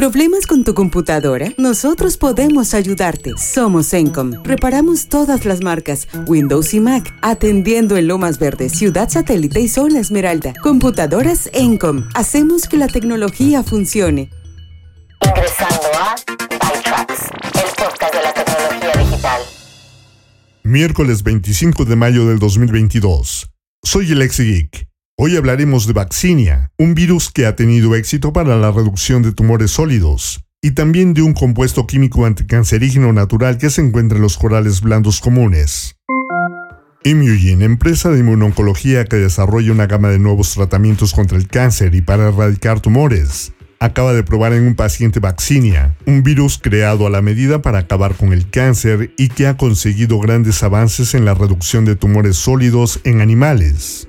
¿Problemas con tu computadora? Nosotros podemos ayudarte. Somos Encom. Reparamos todas las marcas, Windows y Mac, atendiendo en Lomas Verdes, Ciudad Satélite y Zona Esmeralda. Computadoras Encom. Hacemos que la tecnología funcione. Ingresando a ByTrax, el podcast de la tecnología digital. Miércoles 25 de mayo del 2022. Soy el Geek. Hoy hablaremos de Vaccinia, un virus que ha tenido éxito para la reducción de tumores sólidos, y también de un compuesto químico anticancerígeno natural que se encuentra en los corales blandos comunes. Imugene, empresa de inmunoncología que desarrolla una gama de nuevos tratamientos contra el cáncer y para erradicar tumores, acaba de probar en un paciente Vaccinia, un virus creado a la medida para acabar con el cáncer y que ha conseguido grandes avances en la reducción de tumores sólidos en animales.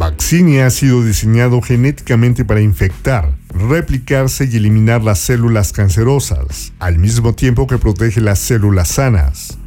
Vaccinia ha sido diseñado genéticamente para infectar, replicarse y eliminar las células cancerosas, al mismo tiempo que protege las células sanas.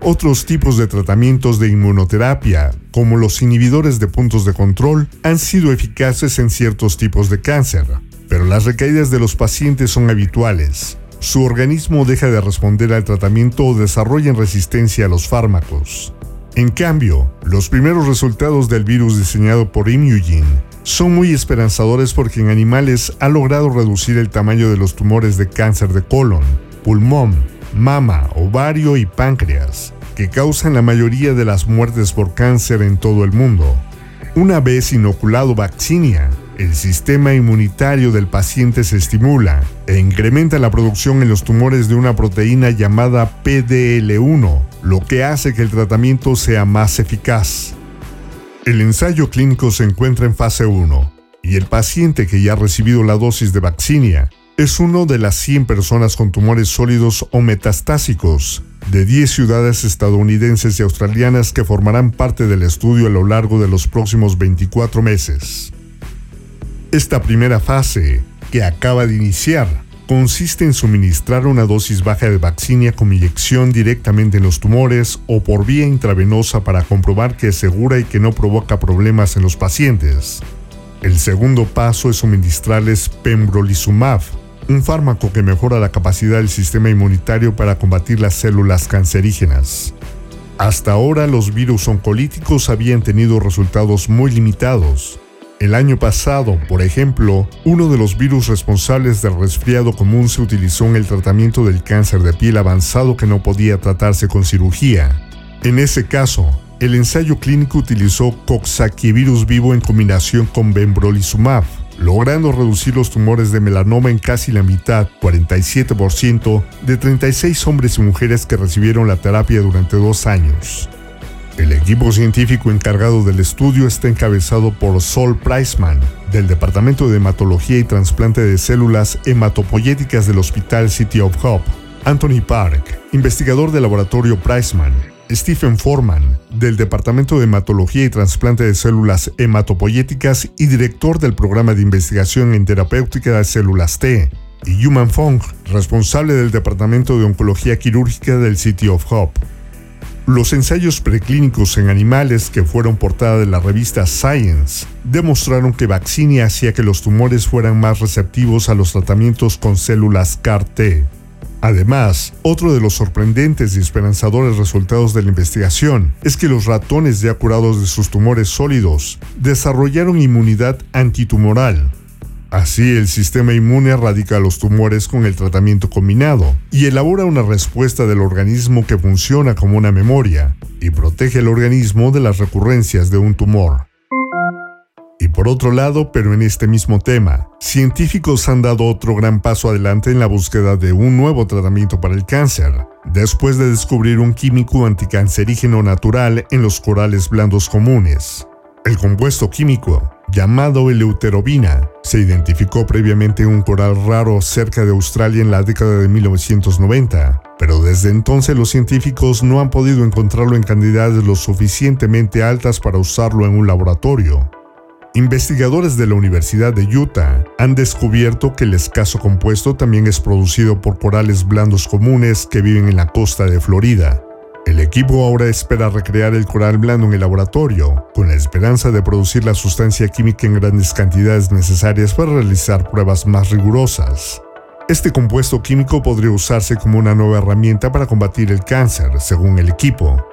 Otros tipos de tratamientos de inmunoterapia, como los inhibidores de puntos de control, han sido eficaces en ciertos tipos de cáncer, pero las recaídas de los pacientes son habituales. Su organismo deja de responder al tratamiento o desarrolla resistencia a los fármacos. En cambio, los primeros resultados del virus diseñado por Imugene son muy esperanzadores porque en animales ha logrado reducir el tamaño de los tumores de cáncer de colon, pulmón, mama, ovario y páncreas, que causan la mayoría de las muertes por cáncer en todo el mundo. Una vez inoculado vaccinia, el sistema inmunitario del paciente se estimula e incrementa la producción en los tumores de una proteína llamada PDL1, lo que hace que el tratamiento sea más eficaz. El ensayo clínico se encuentra en fase 1 y el paciente que ya ha recibido la dosis de vaccinia es uno de las 100 personas con tumores sólidos o metastásicos de 10 ciudades estadounidenses y australianas que formarán parte del estudio a lo largo de los próximos 24 meses. Esta primera fase, que acaba de iniciar, consiste en suministrar una dosis baja de vaccinia con inyección directamente en los tumores o por vía intravenosa para comprobar que es segura y que no provoca problemas en los pacientes. El segundo paso es suministrarles pembrolizumab, un fármaco que mejora la capacidad del sistema inmunitario para combatir las células cancerígenas. Hasta ahora los virus oncolíticos habían tenido resultados muy limitados, el año pasado, por ejemplo, uno de los virus responsables del resfriado común se utilizó en el tratamiento del cáncer de piel avanzado que no podía tratarse con cirugía. En ese caso, el ensayo clínico utilizó coxsackievirus vivo en combinación con pembrolizumab, logrando reducir los tumores de melanoma en casi la mitad, 47%, de 36 hombres y mujeres que recibieron la terapia durante dos años. El equipo científico encargado del estudio está encabezado por Sol Priceman, del Departamento de Hematología y Transplante de Células Hematopoyéticas del Hospital City of Hope, Anthony Park, investigador del laboratorio Priceman, Stephen Foreman, del Departamento de Hematología y Transplante de Células Hematopoyéticas y director del Programa de Investigación en Terapéutica de Células T, y Human Fong, responsable del Departamento de Oncología Quirúrgica del City of Hope. Los ensayos preclínicos en animales que fueron portada de la revista Science demostraron que Vaccinia hacía que los tumores fueran más receptivos a los tratamientos con células CAR-T. Además, otro de los sorprendentes y esperanzadores resultados de la investigación es que los ratones ya curados de sus tumores sólidos desarrollaron inmunidad antitumoral, Así, el sistema inmune erradica los tumores con el tratamiento combinado y elabora una respuesta del organismo que funciona como una memoria y protege el organismo de las recurrencias de un tumor. Y por otro lado, pero en este mismo tema, científicos han dado otro gran paso adelante en la búsqueda de un nuevo tratamiento para el cáncer, después de descubrir un químico anticancerígeno natural en los corales blandos comunes. El compuesto químico llamado eleuterobina. Se identificó previamente en un coral raro cerca de Australia en la década de 1990, pero desde entonces los científicos no han podido encontrarlo en cantidades lo suficientemente altas para usarlo en un laboratorio. Investigadores de la Universidad de Utah han descubierto que el escaso compuesto también es producido por corales blandos comunes que viven en la costa de Florida. El equipo ahora espera recrear el coral blando en el laboratorio, con la esperanza de producir la sustancia química en grandes cantidades necesarias para realizar pruebas más rigurosas. Este compuesto químico podría usarse como una nueva herramienta para combatir el cáncer, según el equipo.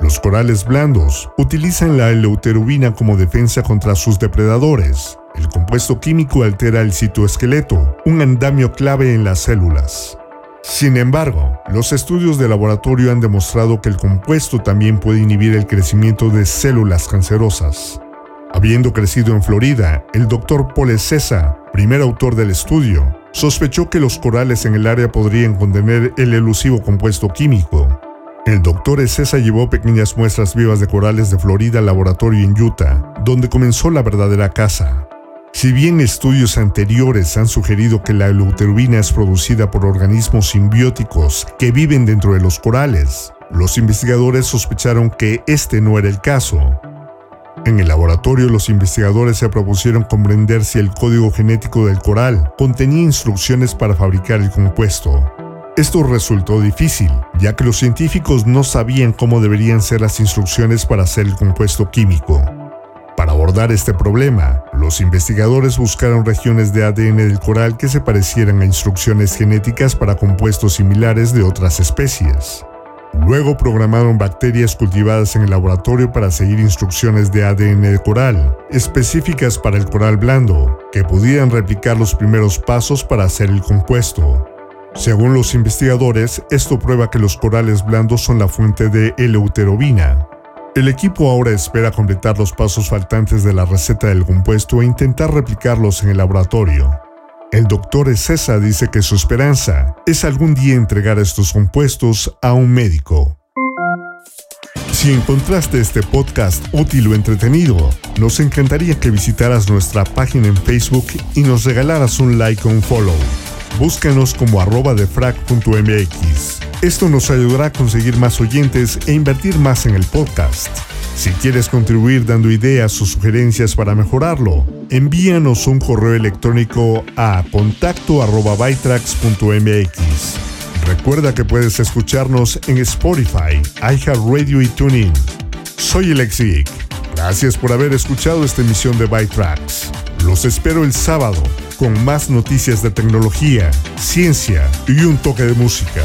Los corales blandos utilizan la eleuterubina como defensa contra sus depredadores. El compuesto químico altera el citoesqueleto, un andamio clave en las células. Sin embargo, los estudios de laboratorio han demostrado que el compuesto también puede inhibir el crecimiento de células cancerosas. Habiendo crecido en Florida, el doctor Paul Cesa, primer autor del estudio, sospechó que los corales en el área podrían contener el elusivo compuesto químico. El doctor Cesa llevó pequeñas muestras vivas de corales de Florida al laboratorio en Utah, donde comenzó la verdadera caza. Si bien estudios anteriores han sugerido que la eleuterubina es producida por organismos simbióticos que viven dentro de los corales, los investigadores sospecharon que este no era el caso. En el laboratorio los investigadores se propusieron comprender si el código genético del coral contenía instrucciones para fabricar el compuesto. Esto resultó difícil, ya que los científicos no sabían cómo deberían ser las instrucciones para hacer el compuesto químico. Para abordar este problema, los investigadores buscaron regiones de ADN del coral que se parecieran a instrucciones genéticas para compuestos similares de otras especies. Luego programaron bacterias cultivadas en el laboratorio para seguir instrucciones de ADN de coral, específicas para el coral blando, que pudieran replicar los primeros pasos para hacer el compuesto. Según los investigadores, esto prueba que los corales blandos son la fuente de eleuterobina. El equipo ahora espera completar los pasos faltantes de la receta del compuesto e intentar replicarlos en el laboratorio. El doctor César dice que su esperanza es algún día entregar estos compuestos a un médico. Si encontraste este podcast útil o entretenido, nos encantaría que visitaras nuestra página en Facebook y nos regalaras un like o un follow. Búscanos como arroba defrag.mx. Esto nos ayudará a conseguir más oyentes e invertir más en el podcast. Si quieres contribuir dando ideas o sugerencias para mejorarlo, envíanos un correo electrónico a contacto Recuerda que puedes escucharnos en Spotify, iHeartRadio y TuneIn. Soy Geek. Gracias por haber escuchado esta emisión de ByTracks. Los espero el sábado con más noticias de tecnología, ciencia y un toque de música.